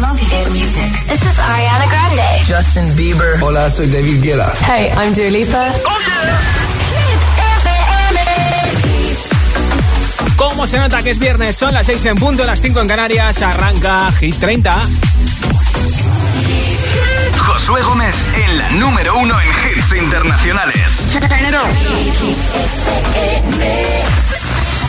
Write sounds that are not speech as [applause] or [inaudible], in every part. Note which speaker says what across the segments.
Speaker 1: love hit music. This is Ariana Grande.
Speaker 2: Justin Bieber.
Speaker 3: Hola, soy David Guetta.
Speaker 4: Hey, I'm Dua Lipa.
Speaker 5: ¿Cómo se nota que es viernes? Son las 6 en punto, las 5 en Canarias. Arranca Hit 30.
Speaker 6: Josué Gómez en la número uno en hits internacionales. [laughs]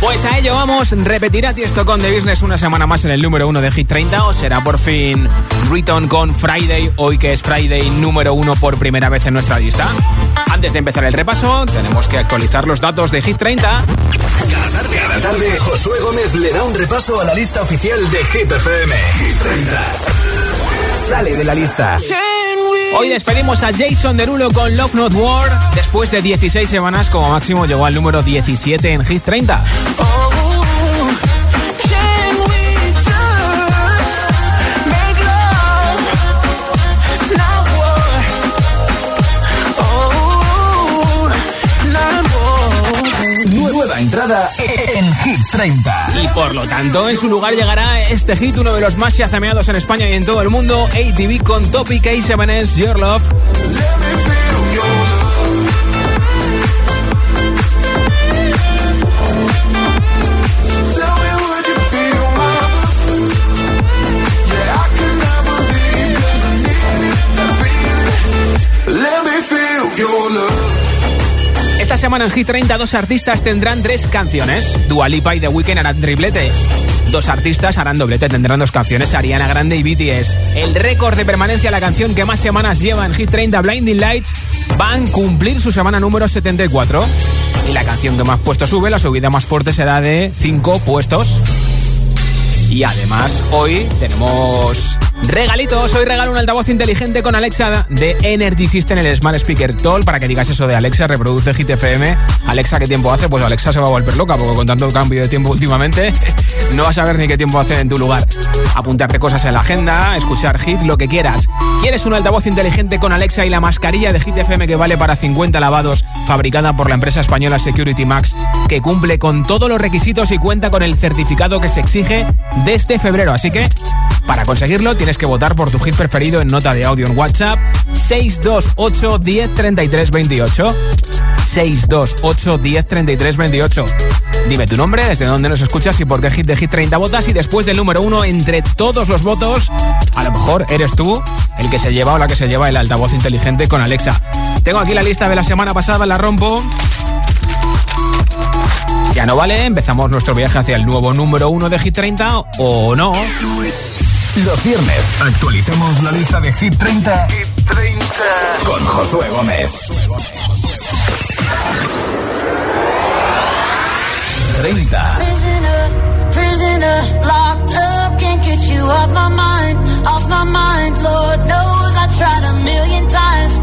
Speaker 5: Pues a ello vamos. ¿Repetirá Tiesto con The Business una semana más en el número uno de Hit 30 o será por fin Riton con Friday, hoy que es Friday número uno por primera vez en nuestra lista? Antes de empezar el repaso, tenemos que actualizar los datos de Hit 30.
Speaker 6: Cada tarde, Josué Gómez le da un repaso a la lista oficial de Hit FM. Hit 30.
Speaker 3: Sale de la lista.
Speaker 5: Hoy despedimos a Jason Derulo con Love Not War. Después de 16 semanas, como máximo llegó al número 17 en Hit 30.
Speaker 3: Nueva entrada en 30.
Speaker 5: Y por lo tanto, en su lugar llegará este hit, uno de los más yazameados en España y en todo el mundo, ATV con Topic A7S, Your Love. Semana en Hit 30 dos artistas tendrán tres canciones. Dua Lipa y The Weeknd harán triplete. Dos artistas harán doblete, tendrán dos canciones, Ariana Grande y BTS. El récord de permanencia, la canción que más semanas lleva en Hit 30, Blinding Lights, van a cumplir su semana número 74. Y la canción que más puestos sube, la subida más fuerte será de 5 puestos. Y además hoy tenemos regalitos. Hoy regalo un altavoz inteligente con Alexa de Energy System, el Smart Speaker Tool, para que digas eso de Alexa, reproduce Hit FM. Alexa, ¿qué tiempo hace? Pues Alexa se va a volver loca, porque con tanto cambio de tiempo últimamente [laughs] no vas a ver ni qué tiempo hace en tu lugar. Apuntarte cosas en la agenda, escuchar Hit, lo que quieras. ¿Quieres un altavoz inteligente con Alexa y la mascarilla de Hit FM que vale para 50 lavados, fabricada por la empresa española Security Max, que cumple con todos los requisitos y cuenta con el certificado que se exige desde febrero? Así que, para conseguirlo, tienes que votar por tu hit preferido en nota de audio en WhatsApp 628 10 33 28. 628 10 33 28. Dime tu nombre, desde dónde nos escuchas y por qué hit de Hit 30 votas. Y después del número uno, entre todos los votos, a lo mejor eres tú el que se lleva o la que se lleva el altavoz inteligente con Alexa. Tengo aquí la lista de la semana pasada, la rompo. Ya no vale, empezamos nuestro viaje hacia el nuevo número uno de Hit 30 o no.
Speaker 3: Los viernes actualizamos la lista de Hit 30.
Speaker 6: Hit 30 con Josué Gómez.
Speaker 3: 30.
Speaker 7: Prisoner, prisoner, locked up, can't get you off my mind, off my mind. Lord knows I tried a million times,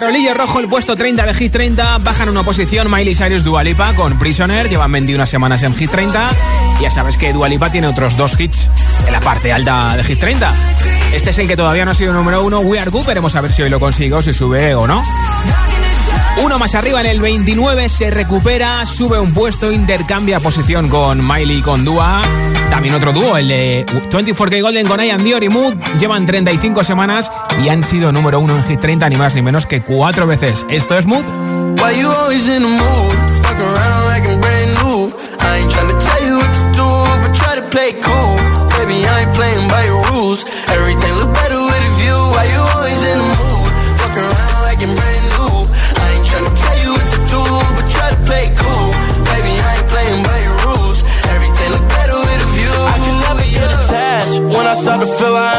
Speaker 5: Farolillo rojo, el puesto 30 de Hit 30. Bajan una posición Miley Cyrus Dualipa con Prisoner. Llevan 21 semanas en Hit 30. Ya sabes que Dualipa tiene otros dos hits en la parte alta de Hit 30. Este es el que todavía no ha sido número uno, We Are Good. Veremos a ver si hoy lo consigo, si sube o no. Uno más arriba en el 29 se recupera, sube un puesto, intercambia posición con Miley con Dua. También otro dúo, el de 24K Golden con Ian Dior y Mood, llevan 35 semanas y han sido número uno en Hit 30 ni más ni menos que cuatro veces. Esto es Mood.
Speaker 8: Why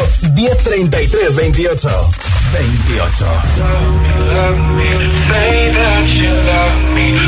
Speaker 6: 628 1033 28. 28.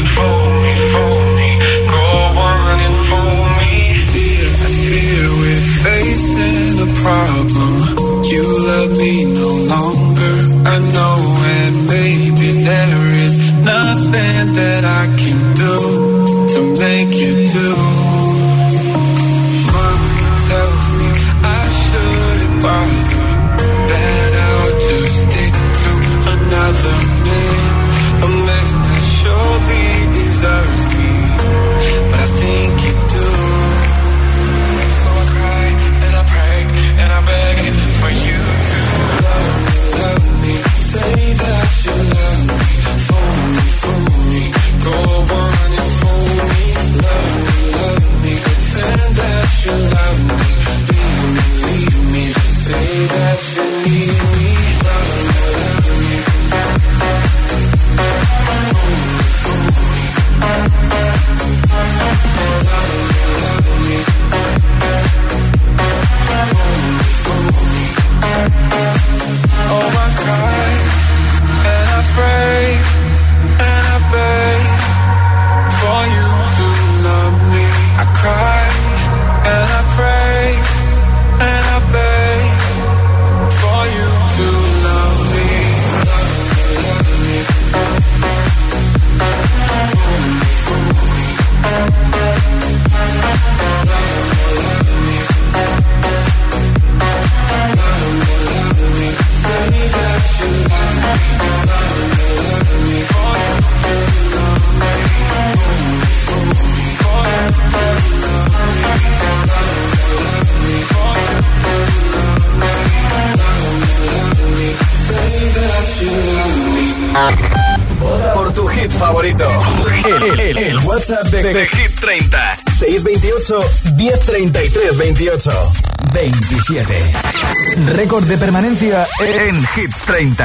Speaker 3: 628 1033 28 27. Récord de permanencia en Hit 30.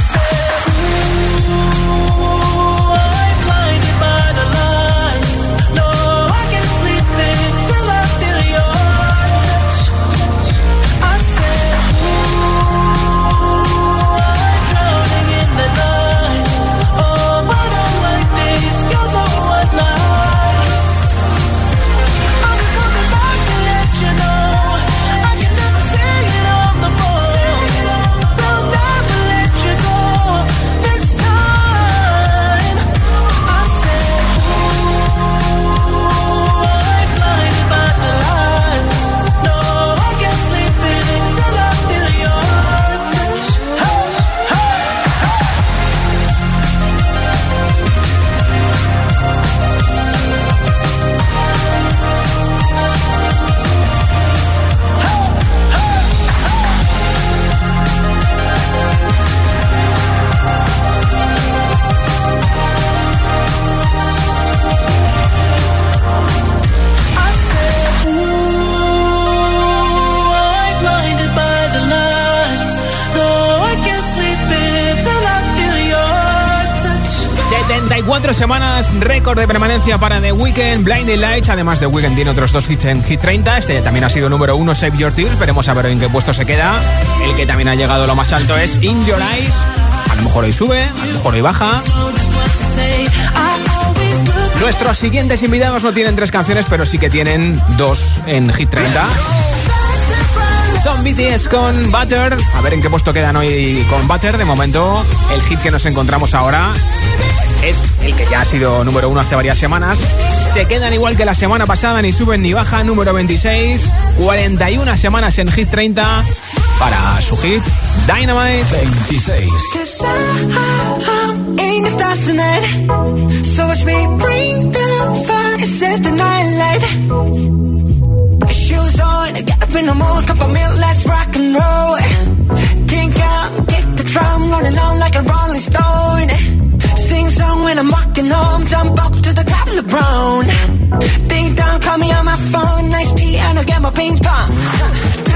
Speaker 9: Weeknd, Blinding Lights. Además, The Weeknd tiene otros dos hits en Hit 30. Este también ha sido número uno, Save Your Tears. Veremos a ver en qué puesto se queda. El que también ha llegado lo más alto es In Your Eyes. A lo mejor hoy sube, a lo mejor hoy baja. Nuestros siguientes invitados no tienen tres canciones, pero sí que tienen dos en Hit 30. Son BTS con Butter. A ver en qué puesto quedan hoy con Butter. De momento, el hit que nos encontramos ahora es el que ya ha sido número uno hace varias semanas. Se quedan igual que la semana pasada, ni suben ni bajan, número 26. 41 semanas en Hit 30 para su hit Dynamite 26. Shoes on, get up in the mood, cup of milk, let's rock and roll. Kink out, kick the drum, rolling on like a rolling stone. When I'm walking home. Jump up to the top of the brown. Ding dong, call me on my phone. Nice piano, get my ping pong. This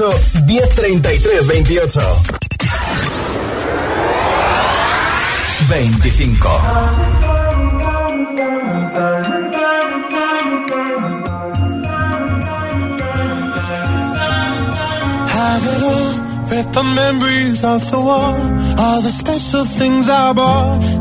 Speaker 3: 8 1033 28 25
Speaker 10: Have it all, rip the memories of the war, all the special things I bought.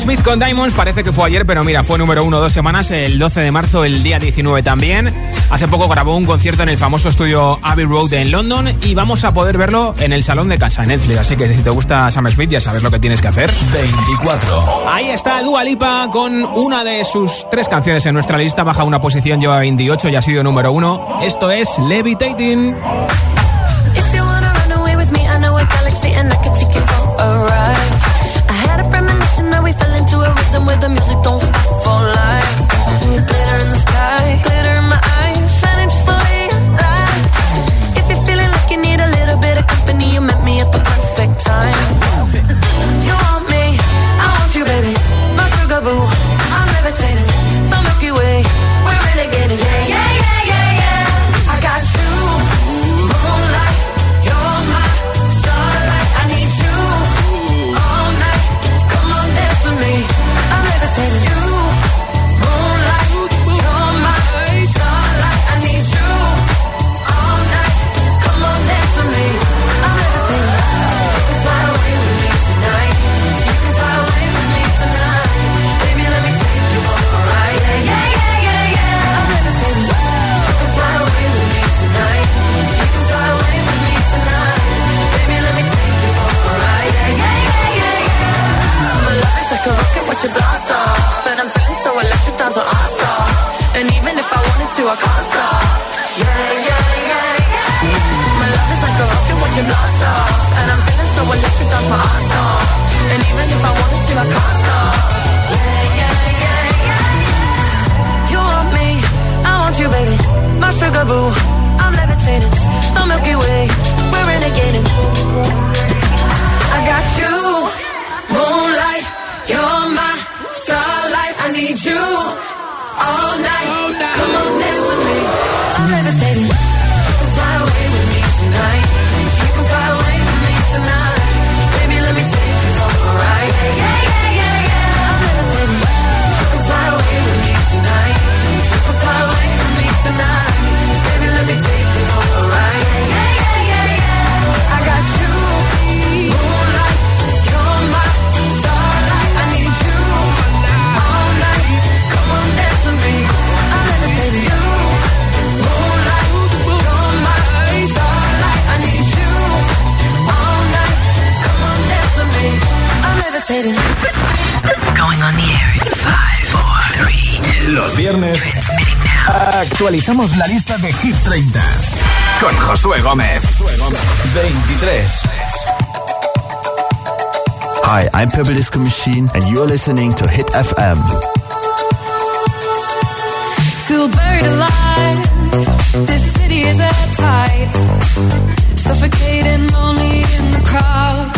Speaker 9: Smith con Diamonds parece que fue ayer, pero mira, fue número uno dos semanas, el 12 de marzo, el día 19 también. Hace poco grabó un concierto en el famoso estudio Abbey Road en London y vamos a poder verlo en el salón de casa en Netflix. Así que si te gusta Sam Smith ya sabes lo que tienes que hacer.
Speaker 3: 24.
Speaker 9: Ahí está Dua Lipa con una de sus tres canciones en nuestra lista. Baja una posición, lleva 28 y ha sido número uno. Esto es Levitating.
Speaker 3: Actualizamos la lista de Hit 30 con Josué Gómez. 23.
Speaker 11: Hi, I'm Purple Disco Machine, and you're listening to Hit FM.
Speaker 9: Feel buried alive. This city is at tight. Suffocating, lonely in the crowd.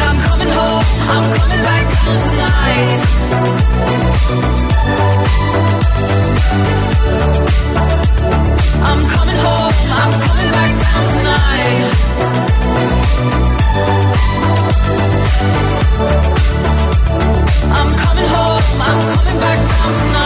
Speaker 9: But I'm coming home, I'm coming back down tonight. I'm coming home, I'm coming back down tonight. I'm coming home, I'm coming back down tonight.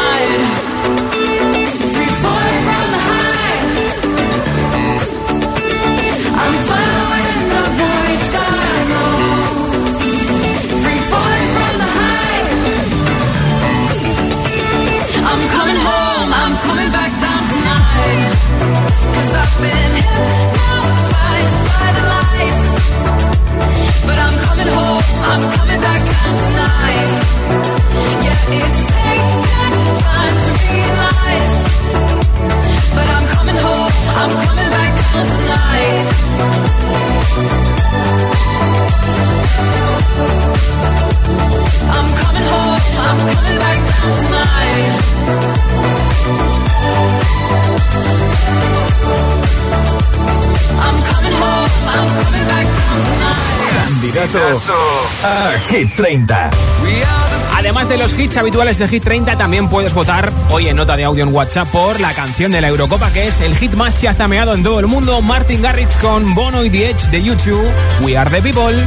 Speaker 3: Hit 30.
Speaker 5: Además de los hits habituales de Hit 30, también puedes votar hoy en nota de audio en WhatsApp por la canción de la Eurocopa, que es el hit más chazameado en todo el mundo, Martin Garrix con Bono y The Edge de YouTube, We Are The People.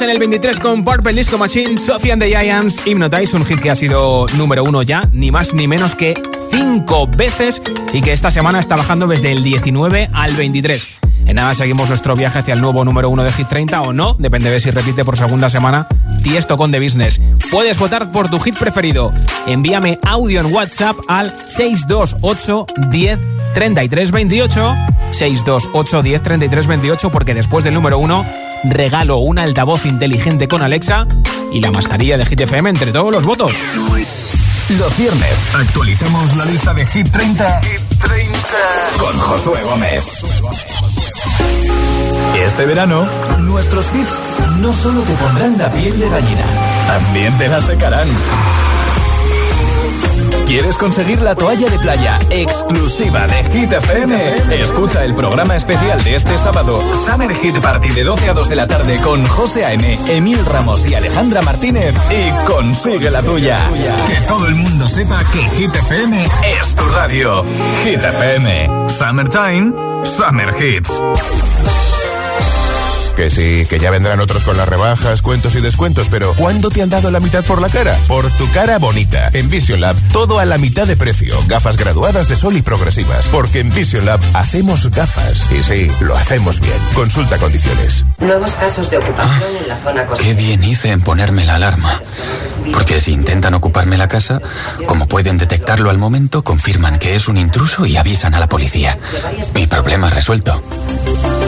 Speaker 5: En el 23 con Purple Disco Machine, Sophie and the Giants, Hypnotize, un hit que ha sido número uno ya, ni más ni menos que cinco veces y que esta semana está bajando desde el 19 al 23. En nada seguimos nuestro viaje hacia el nuevo número uno de Hit 30 o no, depende de si repite por segunda semana Tiesto con The Business. Puedes votar por tu hit preferido. Envíame audio en WhatsApp al 628 10 33 28 628 10 33 28 porque después del número uno regalo un altavoz inteligente con Alexa y la mascarilla de Hit FM entre todos los votos.
Speaker 3: Los viernes actualizamos la lista de Hit 30, con Josué Gómez. Este verano, nuestros hits no solo te pondrán la piel de gallina, también te la secarán. ¿Quieres conseguir la toalla de playa exclusiva de Hit? Escucha el programa especial de este sábado, Summer Hit Party de 12 a 2 de la tarde con José A.M., Emil Ramos y Alejandra Martínez y consigue la tuya. Que todo el mundo sepa que Hit es tu radio. Hit FM, Summertime, Summer Hits.
Speaker 12: Que sí, que ya vendrán otros con las rebajas, cuentos y descuentos, pero ¿cuándo te han dado la mitad por la cara? Por tu cara bonita. En Vision Lab, todo a la mitad de precio. Gafas graduadas de sol y progresivas. Porque en Vision Lab hacemos gafas. Y sí, lo hacemos bien. Consulta condiciones.
Speaker 13: Nuevos casos de ocupación en la zona costera.
Speaker 14: Qué bien hice en ponerme la alarma. Porque si intentan ocuparme la casa, como pueden detectarlo al momento, confirman que es un intruso y avisan a la policía. Mi problema resuelto.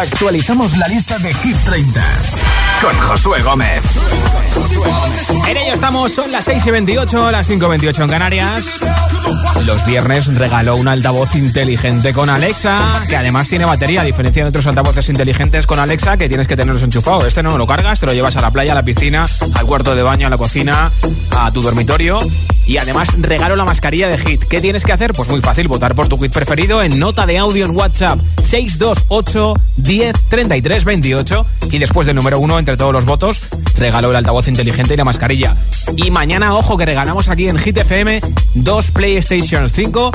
Speaker 3: Actualizamos la lista de Hit 30 con Josué Gómez.
Speaker 5: En ello estamos, son las 6 y 28, las 5 y 28 en Canarias. Los viernes regaló un altavoz inteligente con Alexa, que además tiene batería, a diferencia de otros altavoces inteligentes con Alexa que tienes que tenerlos enchufados. Este no lo cargas, te lo llevas a la playa, a la piscina, al cuarto de baño, a la cocina, a tu dormitorio. Y además regalo la mascarilla de Hit. ¿Qué tienes que hacer? Pues muy fácil, votar por tu hit preferido en nota de audio en WhatsApp 628 10 33 28 y después del número uno entre todos los votos regalo el altavoz inteligente y la mascarilla. Y mañana, ojo, que regalamos aquí en Hit FM dos PlayStation 5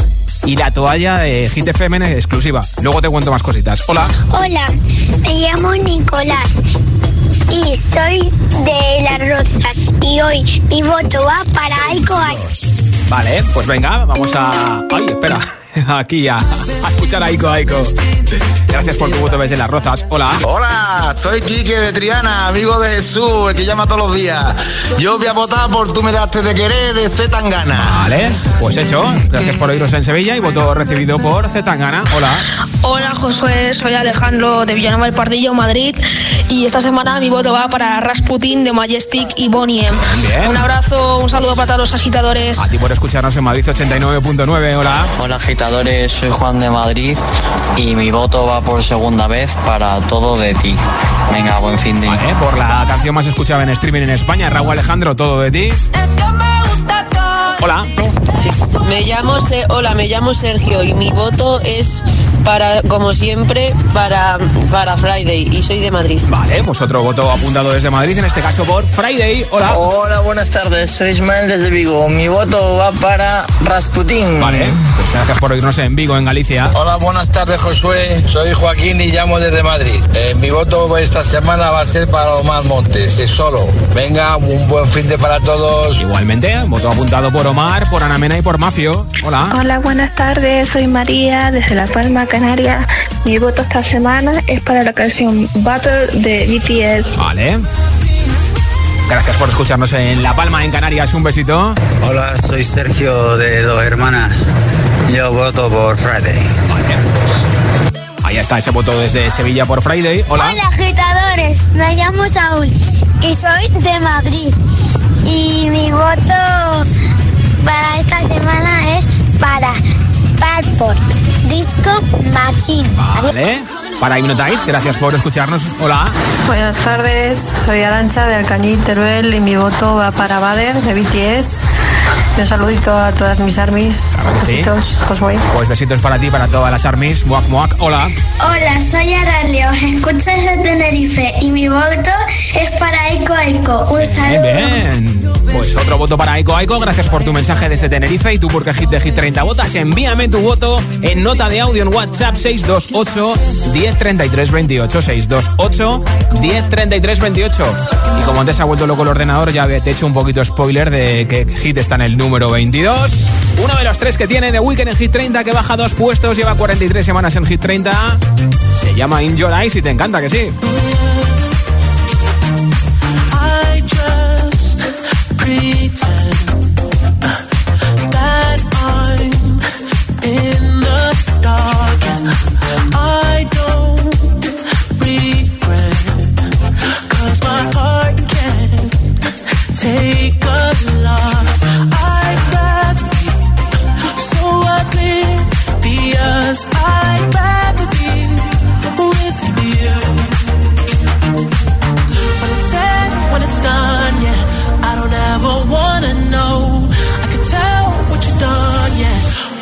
Speaker 5: y la toalla de Hit FM exclusiva. Luego te cuento más cositas. Hola.
Speaker 15: Hola, me llamo Nicolás y soy de Las Rozas y hoy mi voto va para Aiko.
Speaker 5: Vale, pues venga, vamos a... Ay, espera. [laughs] Aquí a, a escuchar a Aiko Aiko. Gracias por tu voto desde Las Rozas. Hola.
Speaker 16: Hola, soy Quique de Triana, amigo de Jesús, el que llama todos los días. Yo voy a votar por Tú me daste de querer de Zetangana.
Speaker 5: Vale, pues hecho. Gracias por oíros en Sevilla y voto recibido por Zetangana. Hola.
Speaker 17: Hola Josué, soy Alejandro de Villanueva del Pardillo, Madrid y esta semana mi voto va para Rasputin de Majestic y Bonnie M.
Speaker 5: Bien.
Speaker 17: Un abrazo, un saludo para todos los agitadores.
Speaker 5: A ti por escucharnos en Madrid 89.9. Hola.
Speaker 18: Hola agitadores, soy Juan de Madrid y mi voto va por segunda vez para todo de ti. Venga, buen fin de.
Speaker 5: Vale, por la canción más escuchada en streaming en España, Raúl Alejandro, todo de ti. Hola.
Speaker 19: Me llamo Se- hola, me llamo Sergio y mi voto es para, como siempre, para, para Friday y soy de Madrid.
Speaker 5: Vale, pues otro voto apuntado desde Madrid, en este caso por Friday. Hola.
Speaker 20: Hola, buenas tardes. Soy Ismael desde Vigo. Mi voto va para Rasputín.
Speaker 5: Vale, pues gracias por oírnos en Vigo, en Galicia.
Speaker 21: Hola, buenas tardes, Josué. Soy Joaquín y llamo desde Madrid. Eh, mi voto esta semana va a ser para Omar Montes, es solo. Venga, un buen fin de para todos.
Speaker 5: Igualmente, voto apuntado por Omar, por Ana Mena y por Mafio. Hola.
Speaker 22: Hola, buenas tardes. Soy María desde La Palma, Canarias. Mi voto esta semana es para la canción Battle de BTS.
Speaker 5: Vale. Gracias por escucharnos en La Palma, en Canarias. Un besito.
Speaker 23: Hola, soy Sergio de Dos Hermanas. Yo voto por Friday.
Speaker 5: Ahí está ese voto desde Sevilla por Friday. Hola.
Speaker 15: Hola, agitadores. Me llamo Saúl y soy de Madrid. Y mi voto para esta semana es para Parpor Disco Machine.
Speaker 5: Vale. Para Hypnotize, gracias por escucharnos. Hola.
Speaker 24: Buenas tardes, soy Arancha de Alcañiz, Teruel y mi voto va para Bader de BTS. Y un saludito a todas mis armies.
Speaker 5: Sí.
Speaker 24: Besitos, Josué.
Speaker 5: Pues besitos para ti, para todas las armies. Muac, muac. Hola.
Speaker 15: Hola, soy Aralia, os escucho desde Tenerife y mi voto es para Eiko Eiko. Un saludo.
Speaker 5: Bien. Pues otro voto para Aiko Aiko. Gracias por tu mensaje desde Tenerife y tú porque Hit de Hit 30 votas. Envíame tu voto en nota de audio en WhatsApp 628 1033 28 628 1033 28. Y como antes ha vuelto loco el ordenador, ya te he hecho un poquito spoiler de que Hit está en el número 22. Uno de los tres que tiene de Weekend en Hit 30 que baja dos puestos, lleva 43 semanas en Hit 30. Se llama In Your y te encanta que sí.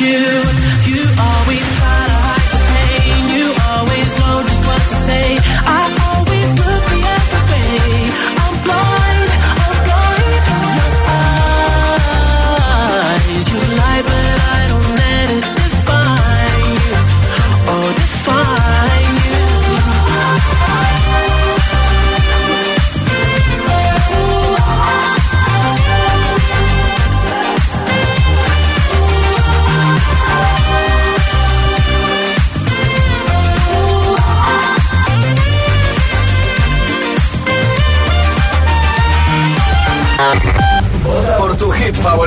Speaker 25: you.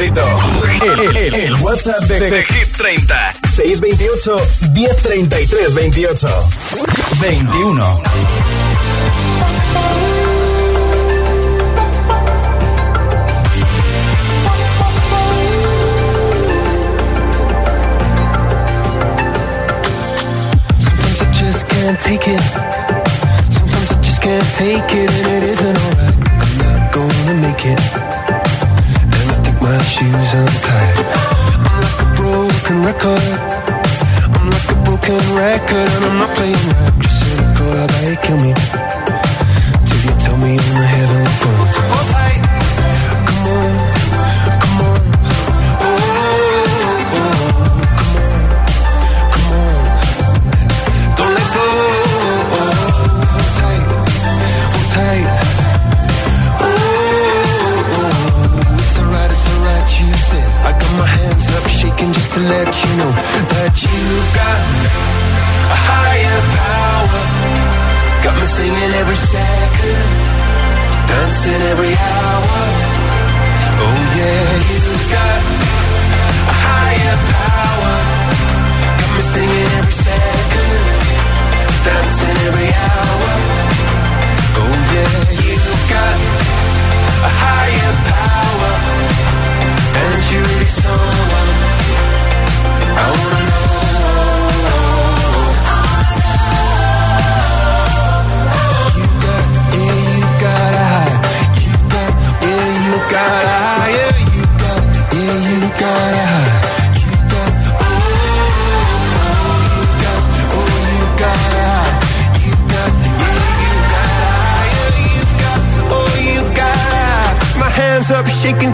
Speaker 3: El, WhatsApp de, de Hit 30. 628 1033 28. 21.
Speaker 25: Sometimes I just can't take it. Sometimes I just can't take it, and it isn't alright. I'm. My shoes untied. I'm like a broken record. I'm like a broken record, and I'm not playing right. Just cynical, how about you kill me? Till you tell me on the heavenly phone. Up, just to let you know that you've got a higher power. Got me singing every second, dancing every hour. Oh yeah, you've got a higher power.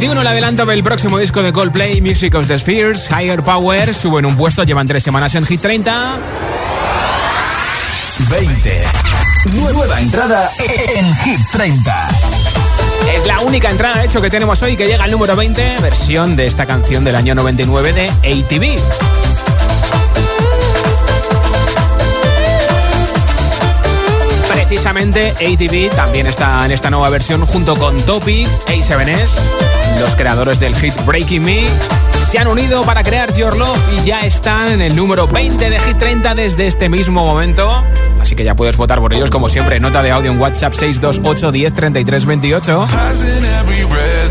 Speaker 5: 21, el adelanto del próximo disco de Coldplay, Music of the Spheres, Higher Power. Suben un puesto, llevan tres semanas en Hit 30.
Speaker 3: 20. Nueva entrada en Hit 30.
Speaker 5: Es la única entrada, de hecho, que tenemos hoy que llega al número 20, versión de esta canción del año 99 de ATV. Precisamente ATV también está en esta nueva versión junto con Topic, A7S, los creadores del hit Breaking Me. Se han unido para crear Your Love y ya están en el número 20 de Hit 30 desde este mismo momento. Así que ya puedes votar por ellos como siempre. Nota de audio en WhatsApp 628 10 33 28.
Speaker 6: Passing every red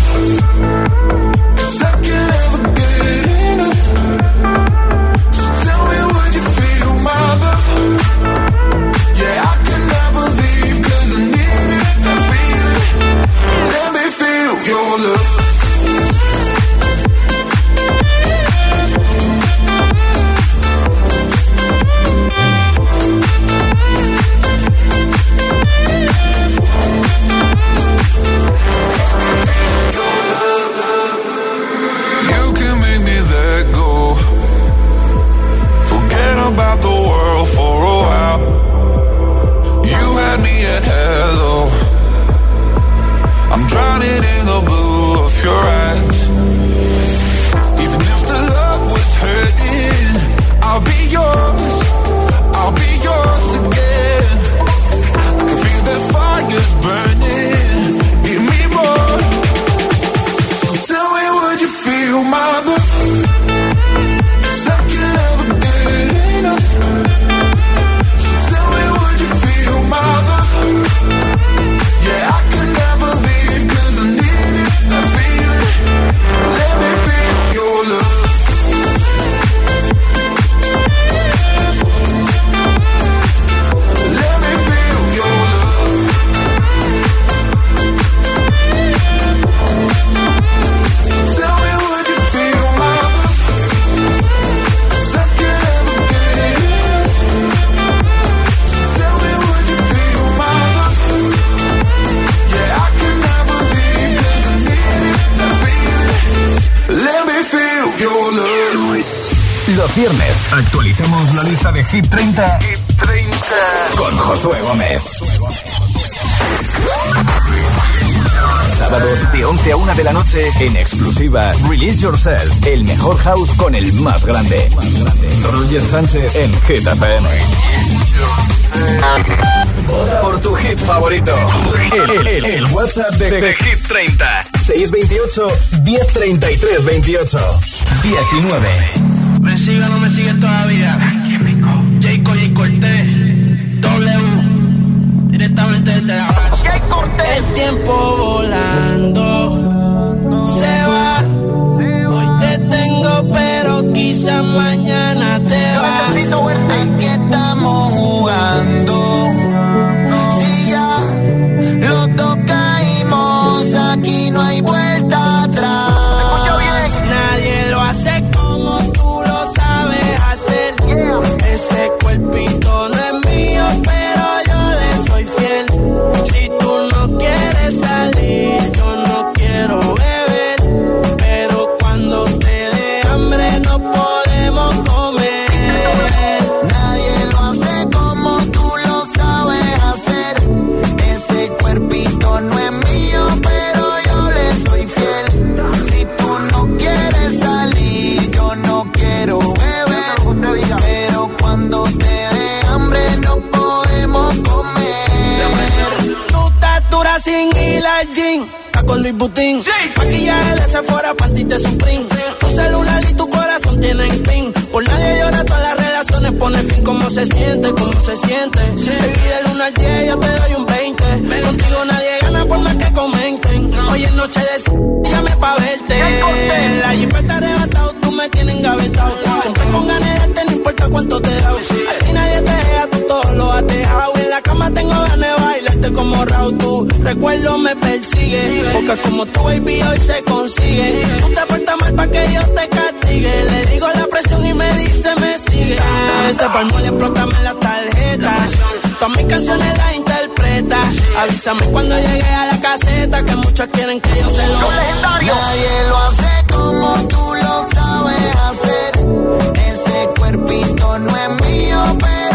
Speaker 6: Blue of your
Speaker 3: de Hit 30, con Josué Gómez. Sábados de 11 a 1 de la noche en exclusiva Release Yourself, el mejor house con el más grande. Roger Sánchez en Hit FM. Vota por tu hit favorito. El, el- el WhatsApp de, de Hit 30. 628 1033 28 19.
Speaker 6: Me sigue o no me sigue todavía. Jayco y Cortés. W. Directamente desde la base. El tiempo volando. Se va. Hoy te tengo, pero quizás mañana te vas. Aquí estamos jugando.
Speaker 26: Siente? ¿Cómo se siente? Sí. Baby, del 1 al 10 yo te doy un 20. Contigo nadie gana por más que comenten. Hoy es noche de llame pa' verte. La jeep está arrebatado, tú me tienes engavetado. Siempre con ganas de no importa cuánto te da. A ti nadie te deja, tú todo lo has dejado. En la cama tengo ganas Raúl. Tu recuerdo me persigue. Porque como tu baby hoy se consigue. Tú te portas mal para que yo te castigue. Le digo la presión y me dice me sigue. Este palmo le explótame la tarjeta. Todas mis canciones las interpreta. Avísame cuando llegue a la caseta. Que muchos quieren que yo se lo.
Speaker 8: Nadie lo hace como tú lo sabes hacer. Ese cuerpito no es mío, pero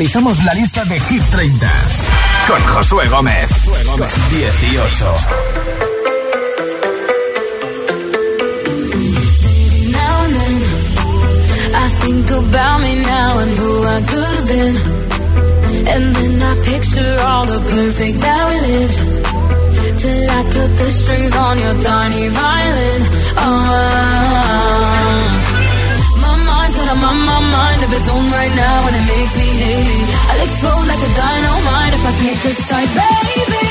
Speaker 3: actualizamos la lista de Hit 30 con Josué Gómez. 18.
Speaker 9: Now and then, I think about me now and who I could have been. And then I picture all the perfect that we lived. Till I cut the strings on your tiny violin. Oh, mind of its own right now, and it makes me hate. I'll explode like a dynamite if I a side, baby.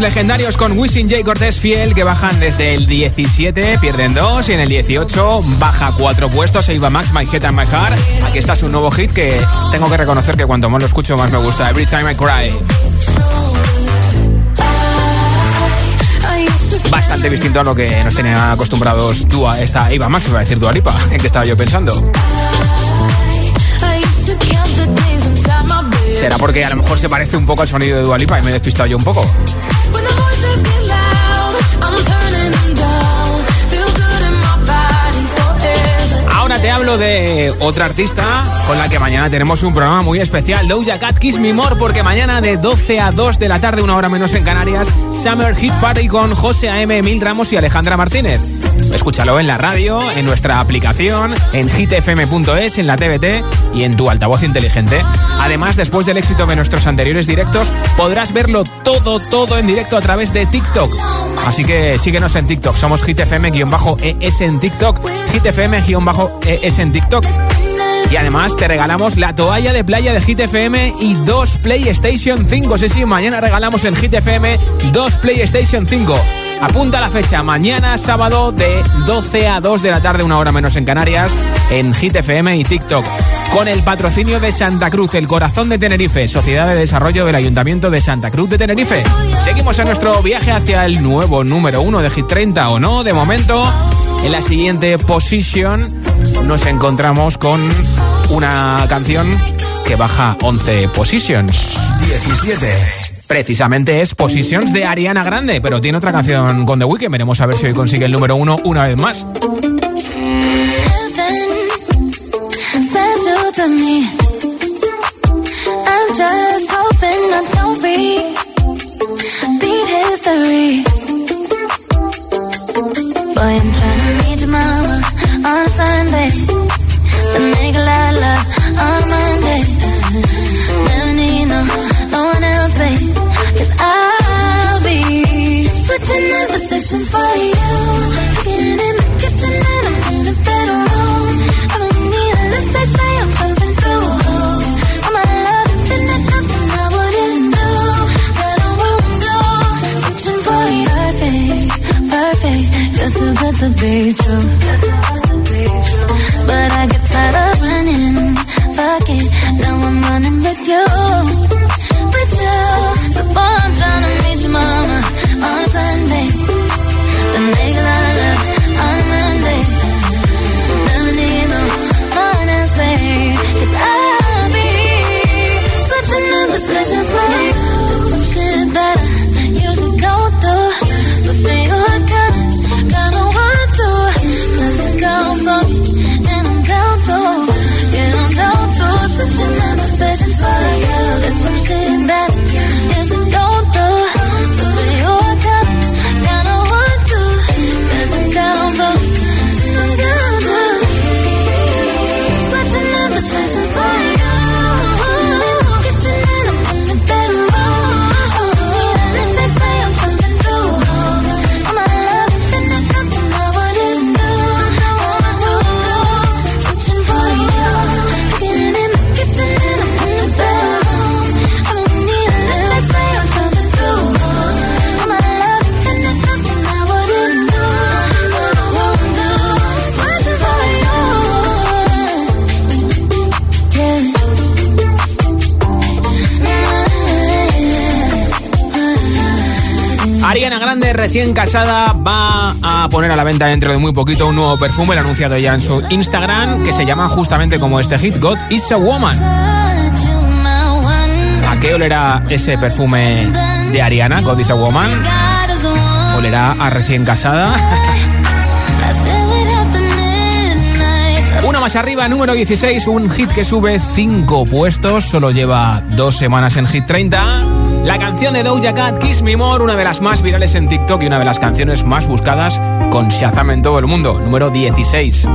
Speaker 5: Legendarios con Wisin J. Cortés Fiel, que bajan desde el 17, pierden 2, y en el 18 baja 4 puestos, se iba Max, My Head and My Heart. Aquí está su nuevo hit que tengo que reconocer que cuanto más lo escucho, más me gusta. Every Time I Cry. Bastante distinto a lo que nos tenía acostumbrados Dua, esta Iba Max, iba a decir Dua Lipa, [laughs] en que estaba yo pensando. Será porque a lo mejor se parece un poco al sonido de Dualipa y me he despistado yo un poco. De otra artista con la que mañana tenemos un programa muy especial, Doja Cat Kiss Me More, porque mañana de 12 a 2 de la tarde, una hora menos en Canarias, Summer Hit Party con José A.M., Emil Ramos y Alejandra Martínez. Escúchalo en la radio, en nuestra aplicación, en hitfm.es, en la TBT y en tu altavoz inteligente. Además, después del éxito de nuestros anteriores directos, podrás verlo todo, todo en directo a través de TikTok. Así que síguenos en TikTok, somos hitfm-es en TikTok, hitfm-es en TikTok. Y además te regalamos la toalla de playa de Hit y dos PlayStation 5. Sí, sí, mañana regalamos en Hit FM dos PlayStation 5. Apunta la fecha, mañana sábado de 12 a 2 de la tarde, una hora menos en Canarias, en Hit FM y TikTok. Con el patrocinio de Santa Cruz, el corazón de Tenerife, Sociedad de Desarrollo del Ayuntamiento de Santa Cruz de Tenerife. Seguimos en nuestro viaje hacia el nuevo número uno de Hit 30 o no, de momento. En la siguiente posición nos encontramos con una canción que baja 11 positions.
Speaker 3: 17.
Speaker 5: Precisamente es Positions de Ariana Grande, pero tiene otra canción con The Weeknd. Veremos a ver si hoy consigue el número uno una vez más. Casada, va a poner a la venta dentro de muy poquito un nuevo perfume, lo ha anunciado ya en su Instagram, que se llama justamente como este hit, God is a Woman. ¿A qué olerá ese perfume de Ariana, God is a Woman? ¿Olerá a recién casada? [laughs] Una más arriba, número 16, un hit que sube 5 puestos, solo lleva dos semanas en Hit 30. La canción de Doja Cat, Kiss Me More, una de las más virales en TikTok y una de las canciones más buscadas con Shazam en todo el mundo, número 16.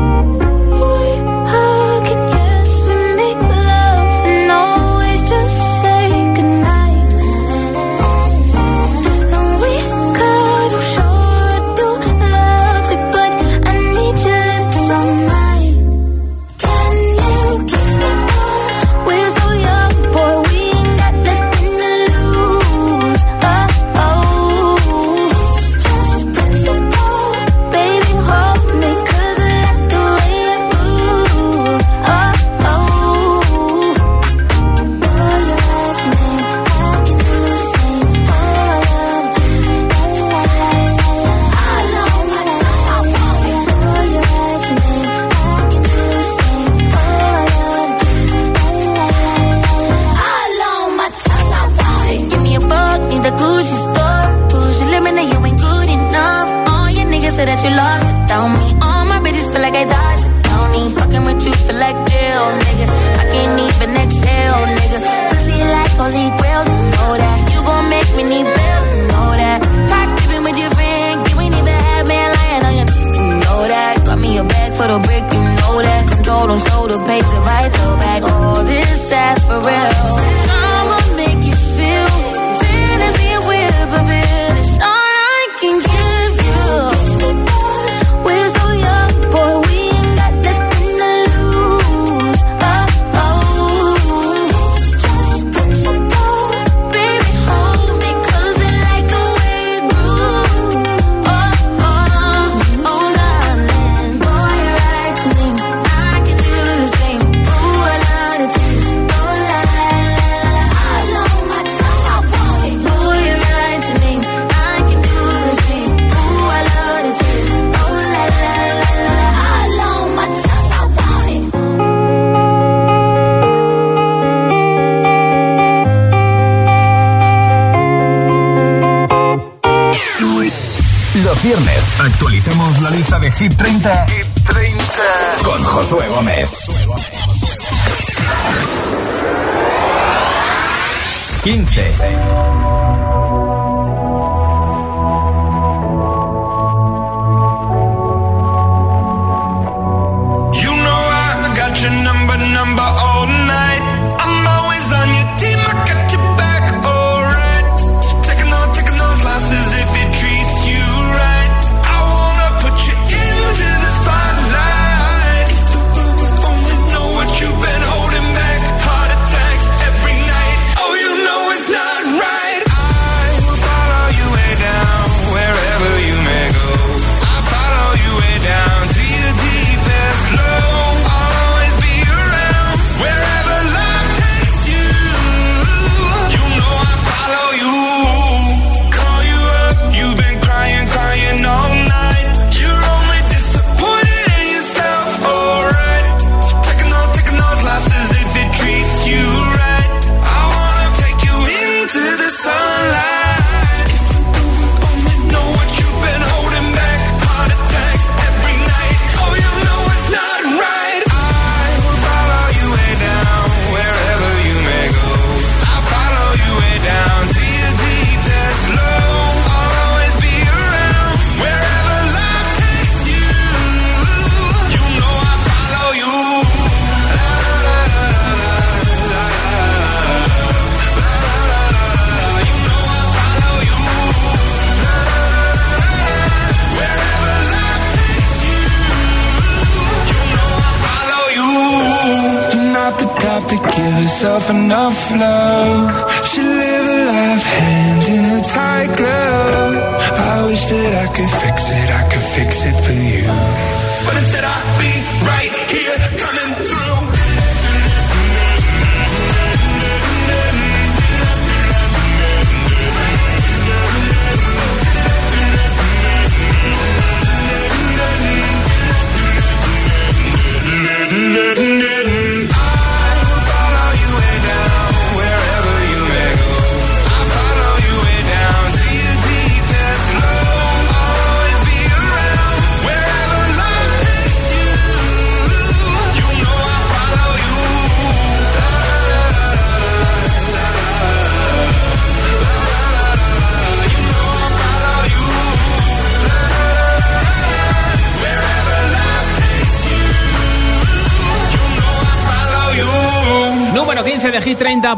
Speaker 6: flow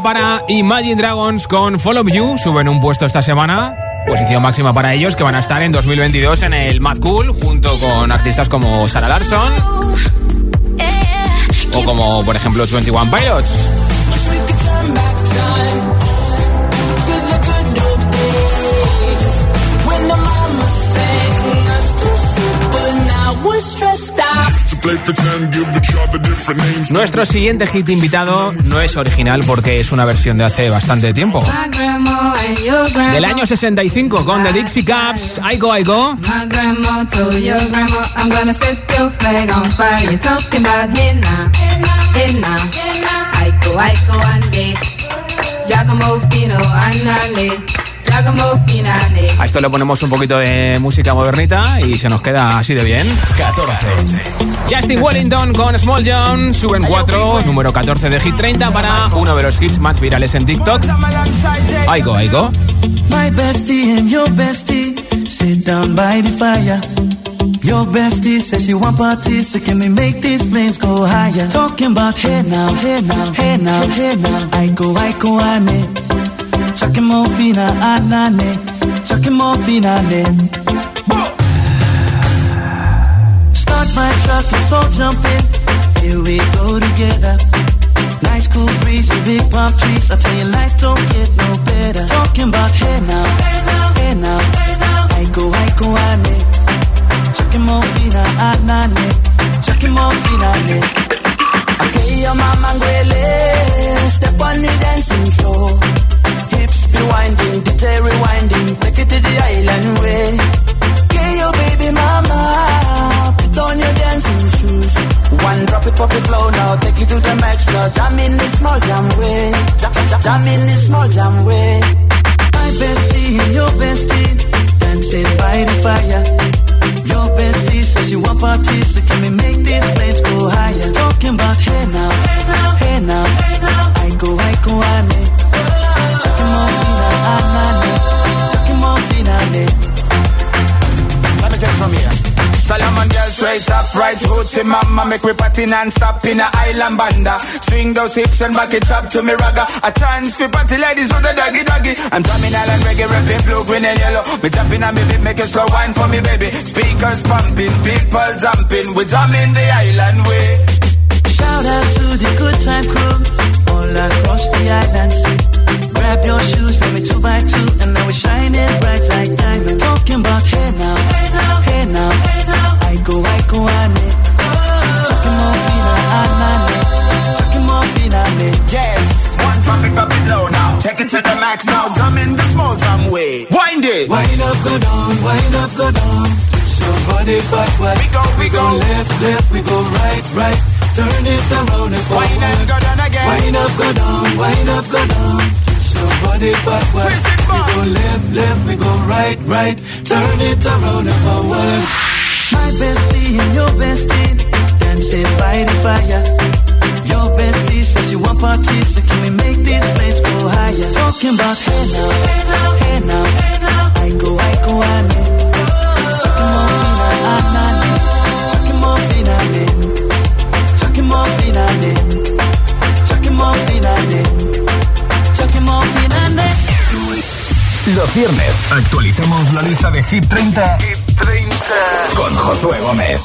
Speaker 6: para Imagine Dragons con Follow You. Suben un puesto esta semana. Posición máxima para ellos que van a estar en 2022 en el Mad Cool junto con artistas como Sarah Larson o como por ejemplo 21 Pilots. Nuestro siguiente hit invitado no es original porque es una versión de hace bastante tiempo. Del año 65 con The Dixie Cups, I Go, I Go.
Speaker 5: A esto le ponemos un poquito de música modernita y se nos queda así de bien.
Speaker 3: 14.
Speaker 5: Justin Wellington con Small John suben 4, número 14 de Hit 30 para uno de los hits más virales en TikTok. Aiko, Aiko.
Speaker 8: My bestie and your bestie sit down by the fire. Your bestie says she want parties, so can we make these flames go higher? Talking about hey now, hey now, hey now, hey now. Aiko, Aiko, ane. Chucking more fina, anane. Chucking more fina, ne. Start my truck, let's all jump in. Here we go together. Nice cool breeze and big palm trees. I tell you, life don't get no better. Talking about hey now, hey now, hey now, hey now. I go, I go, ane. Chucking more fina, anane. Chucking more fina, ne. Okay, your mama, Step on the dancing floor be winding, detail rewinding, take it to the island way. Get your baby mama, put on your dancing shoes. One drop it, pop it low now, take it to the max now. Jam in the small jam way, jam, jam, jam in the small jam way. My bestie and your bestie, dancing by the fire. Your bestie says you want parties, so can we make these flames go higher? Talking about hey now,
Speaker 27: hoots mama Make we party non-stop in a island banda. Swing those hips and back it up to me ragga. A chance for party ladies do the doggy doggy. I'm drumming island reggae, rapping blue, green and yellow. Me jumping on me beat, make slow wine for me baby. Speakers pumping, people jumping. We drumming the island way.
Speaker 8: Shout out to the good time crew All across the island Grab your shoes, let me two by two, and now we're shining bright like diamonds. Talking about hey now, hey now, hey now, hey now. I go, I go, I.
Speaker 27: it, drop it low now. Take it to the max now. Jump in the small jam way. Wind it.
Speaker 8: Wind up, go down, wind up, go down. Somebody backward.
Speaker 27: We go, we,
Speaker 8: we go. go left, left, we go right, right. Turn it around and forward.
Speaker 27: Wind up, go down again.
Speaker 8: Wind up, go down, wind up, go down Twist your body backward. We go left, left, we go right, right. Turn it around and forward. My bestie and your bestie dancing by the fire. Your bestie says you want parties, so can we make these flames go higher? Talking about hey now, hey now, hey now, hey now. I go, I go, I need. Chucking more fina, I need. Chucking more fina, I need. Chucking more fina, I need.
Speaker 3: Los viernes actualizamos la lista de Hit 30, Hit 30. con Josué Gómez.